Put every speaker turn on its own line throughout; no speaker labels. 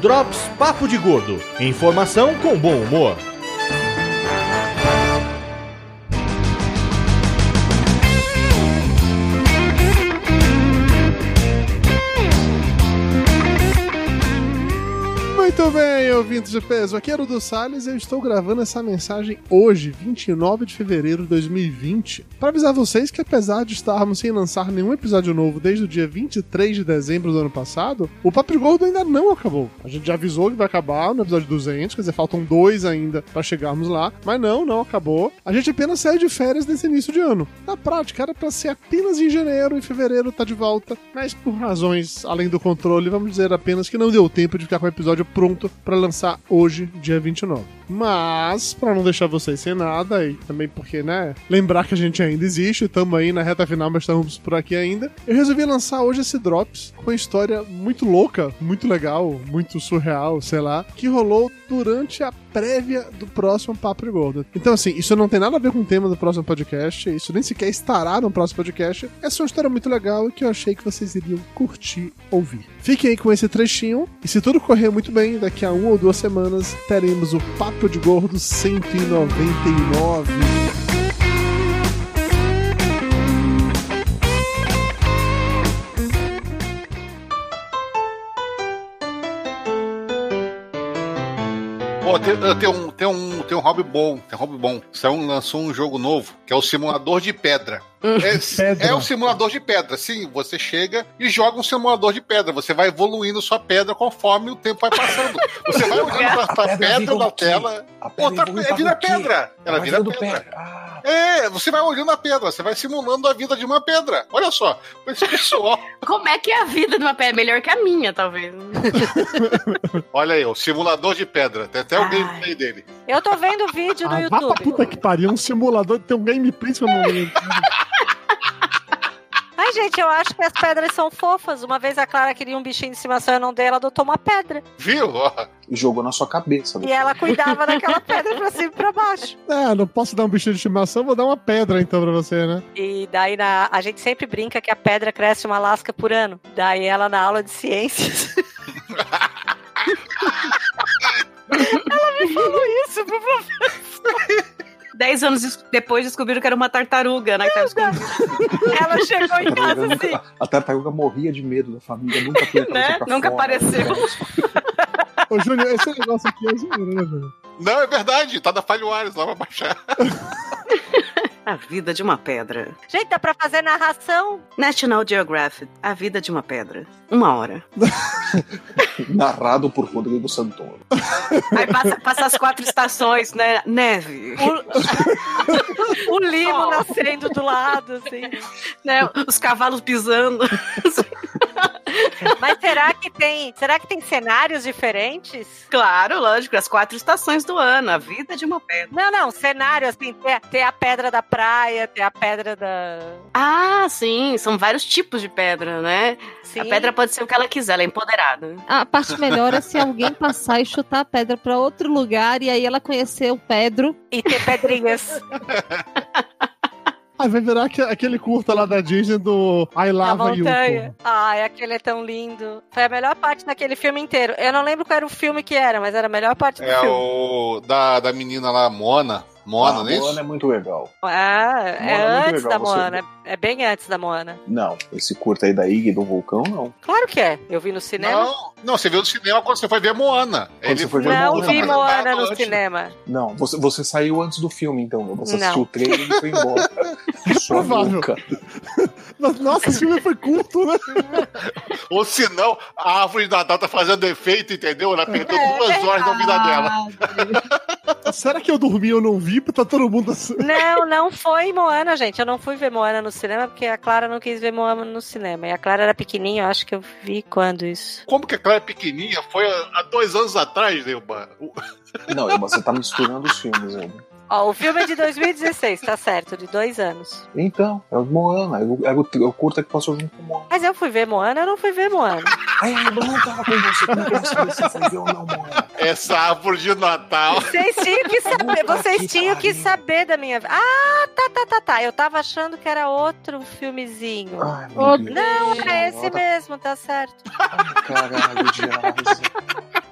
Drops Papo de Gordo. Informação com bom humor.
Ouvintes de peso. Aqui é o do Salles e eu estou gravando essa mensagem hoje, 29 de fevereiro de 2020, para avisar vocês que apesar de estarmos sem lançar nenhum episódio novo desde o dia 23 de dezembro do ano passado, o Papo Gordo ainda não acabou. A gente já avisou que vai acabar no episódio 200, quer dizer, faltam dois ainda para chegarmos lá, mas não, não acabou. A gente apenas saiu de férias nesse início de ano. Na prática, era para ser apenas em janeiro, em fevereiro tá de volta, mas por razões além do controle, vamos dizer apenas que não deu tempo de ficar com o episódio pronto para lançar hoje, dia 29. Mas, para não deixar vocês sem nada, e também porque, né, lembrar que a gente ainda existe, estamos aí na reta final, mas estamos por aqui ainda, eu resolvi lançar hoje esse Drops com uma história muito louca, muito legal, muito surreal, sei lá, que rolou durante a prévia do próximo Papo Gordo. Então, assim, isso não tem nada a ver com o tema do próximo podcast, isso nem sequer estará no próximo podcast. É só uma história muito legal e que eu achei que vocês iriam curtir ouvir. Fiquem aí com esse trechinho, e se tudo correr muito bem, daqui a uma ou duas semanas teremos o Papo de Gordo 199.
Pô, tem, tenho um, tem, um, tem um hobby bom, tem um hobby bom. Saiu, lançou um jogo novo, que é o simulador de pedra. É,
Pedra.
é um simulador de pedra. Sim, você chega e joga um simulador de pedra. Você vai evoluindo sua pedra conforme o tempo vai passando. Você vai olhando pra, pra
pedra
pedra
o quê?
tela.
A pedra
Outra, é, vira
o
pedra. Ela vira
virando
pedra.
Ah,
É, você vai olhando a pedra, você vai simulando a vida de uma pedra. Olha só, esse pessoal.
Como é que é a vida de uma pedra? Melhor que a minha, talvez.
Olha aí, o simulador de pedra. Tem até o
Ai.
gameplay dele.
Eu tô vendo vídeo no
Ah,
YouTube.
puta que pariu, um simulador tem um gameplay eu não lembro.
Ai, gente, eu acho que as pedras são fofas. Uma vez a Clara queria um bichinho de estimação e eu não dei, ela adotou uma pedra.
Viu?
E jogou na sua cabeça.
E ela cuidava daquela pedra pra cima e pra baixo.
É, não posso dar um bichinho de estimação, vou dar uma pedra então pra você, né?
E daí na, a gente sempre brinca que a pedra cresce uma lasca por ano. Daí ela na aula de ciências. ela me falou isso pro professor.
Dez anos des- depois descobriram que era uma tartaruga, né? que tava escondida.
Ela chegou em casa assim.
nunca- A tartaruga morria de medo da família, nunca foi
Né? Nunca apareceu.
Ô, Júnior, esse negócio aqui é zoeira, né, Júnior?
Não, é verdade, tá da Falhoares lá pra baixar.
A vida de uma pedra.
Gente, dá pra fazer narração.
National Geographic. A vida de uma pedra. Uma hora.
Narrado por Rodrigo Santoro.
Aí passa, passa as quatro estações, né? Neve.
O limo
Sol.
nascendo do lado, assim.
né? Os cavalos pisando.
Mas será que tem. Será que tem cenários diferentes?
Claro, lógico. As quatro estações do ano. A vida de uma pedra.
Não, não, cenário assim, ter, ter a pedra da praia, ter a pedra da.
Ah, sim. São vários tipos de pedra, né?
Sim.
A pedra pode ser o que ela quiser. Ela é empoderada.
A parte melhor é se alguém passar e chutar a pedra pra outro lugar e aí ela conhecer o Pedro.
E ter pedrinhas
Ah, vai virar aque- aquele curta lá da Disney do I Lava You.
montanha. Ai, aquele é tão lindo. Foi a melhor parte daquele filme inteiro. Eu não lembro qual era o filme que era, mas era a melhor parte do
É
filme.
o da, da menina lá, Mona. Mona,
Ah,
não é
Moana é muito legal.
Ah, é
Moana é muito
antes
legal,
da
você-
Moana. É bem antes da Moana.
Não, esse curta aí da Ig do vulcão, não.
Claro que é. Eu vi no cinema.
Não, não, você viu no cinema quando você foi ver Moana.
Quando você foi ver
Não,
Moana,
vi Moana no
antes.
cinema.
Não, você, você saiu antes do filme, então. Você
Não.
assistiu o trailer e foi embora. Sua louca.
Mas, Nossa, esse filme foi curto, né?
Ou se não, a árvore de Natal tá fazendo efeito, entendeu? Ela perdeu
É
duas horas da vida dela.
Será que eu dormi ou não vi? Tá todo mundo assim.
Não, não foi Moana, gente. Eu não fui ver Moana no cinema porque a Clara não quis ver Moana no cinema. E a Clara era pequenininha, eu acho que eu vi quando isso.
Como que a Clara é pequenininha? Foi há dois anos atrás, Neuba.
Não, Elba, você tá misturando os filmes, Elba.
Ó, o filme é de 2016, tá certo, de dois anos.
Então, é o Moana, é o, é o, é o curta que passou junto com o Moana.
Mas eu fui ver Moana, eu não fui ver Moana.
Ai, a Elba não tava com você, como que eu sei se você foi ver ou não, Moana?
Essa árvore de Natal.
Vocês tinham que saber,
Puta
vocês
que
tinham que saber da minha vida. Ah, tá, tá, tá, tá. Eu tava achando que era outro filmezinho.
Ai, meu
Ô,
Deus.
Não, é esse
tá-
mesmo, tá certo.
Ai, caralho, de asa.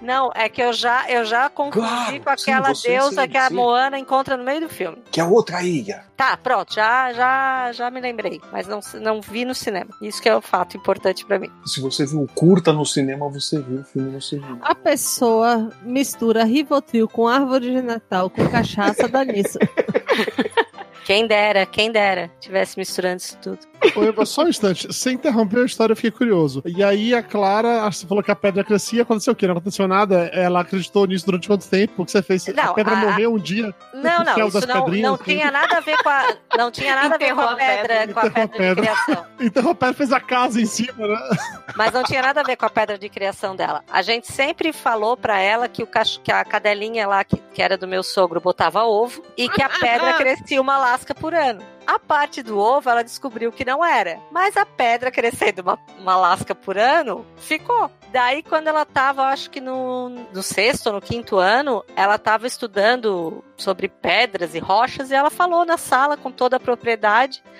Não, é que eu já, eu já confundi
Claro,
com
sim,
aquela
você,
deusa
sim,
que a
sim.
Moana encontra no meio do filme.
Que é outra ilha.
Tá, pronto, já, já, já me lembrei, mas não, não vi no cinema. Isso que é o fato importante pra mim.
Se você viu o curta no cinema, você viu o filme no cinema.
A pessoa mistura Rivotril com árvore de Natal com cachaça, dá nisso.
Quem dera, quem dera, tivesse misturando isso tudo.
Ô, Eva, só um instante. Você interrompeu a história, eu fiquei curioso. E aí a Clara, você falou que a pedra crescia, aconteceu o quê? Não aconteceu nada? Ela acreditou nisso durante quanto tempo? O que você fez? a
Não,
pedra
a-
morreu um dia?
Não, não, isso
das
não,
pedrinhas,
não
assim.
tinha nada a ver com a. Não tinha nada a ver com a
a pedra.
com a
a
pedra de
pedra.
criação.
Então a pedra fez a casa em cima, né?
Mas não tinha nada a ver com a pedra de criação dela. A gente sempre falou pra ela que, o cach... que a cadelinha lá, que, que era do meu sogro, botava ovo e que a pedra crescia uma lasca por ano. A parte do ovo ela descobriu que não era. Mas a pedra crescendo uma, uma lasca por ano, ficou. Daí, quando ela tava, acho que no, no sexto ou no quinto ano, ela tava estudando sobre pedras e rochas e ela falou na sala com toda a propriedade.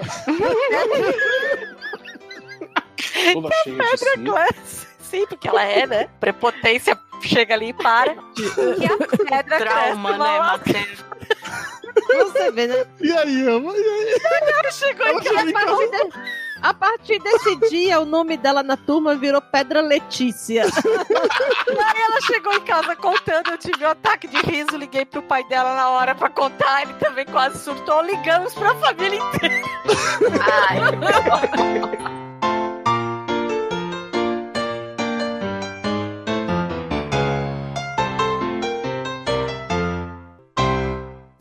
Toda cheia de si.
Classe. Sim, porque ela é, né? Prepotência chega ali e para. E a pedra
Trauma,
cresce
né?
Você vê, né?
E aí, Eva? E aí?
Chegou
Ela
em
chegou
casa,
em casa.
A partir, de- a partir desse dia, o nome dela na turma virou Pedra Letícia.
Aí ela chegou em casa contando, eu tive um ataque de riso, liguei pro pai dela na hora pra contar, ele também quase surtou, ligamos pra família inteira.
Ai,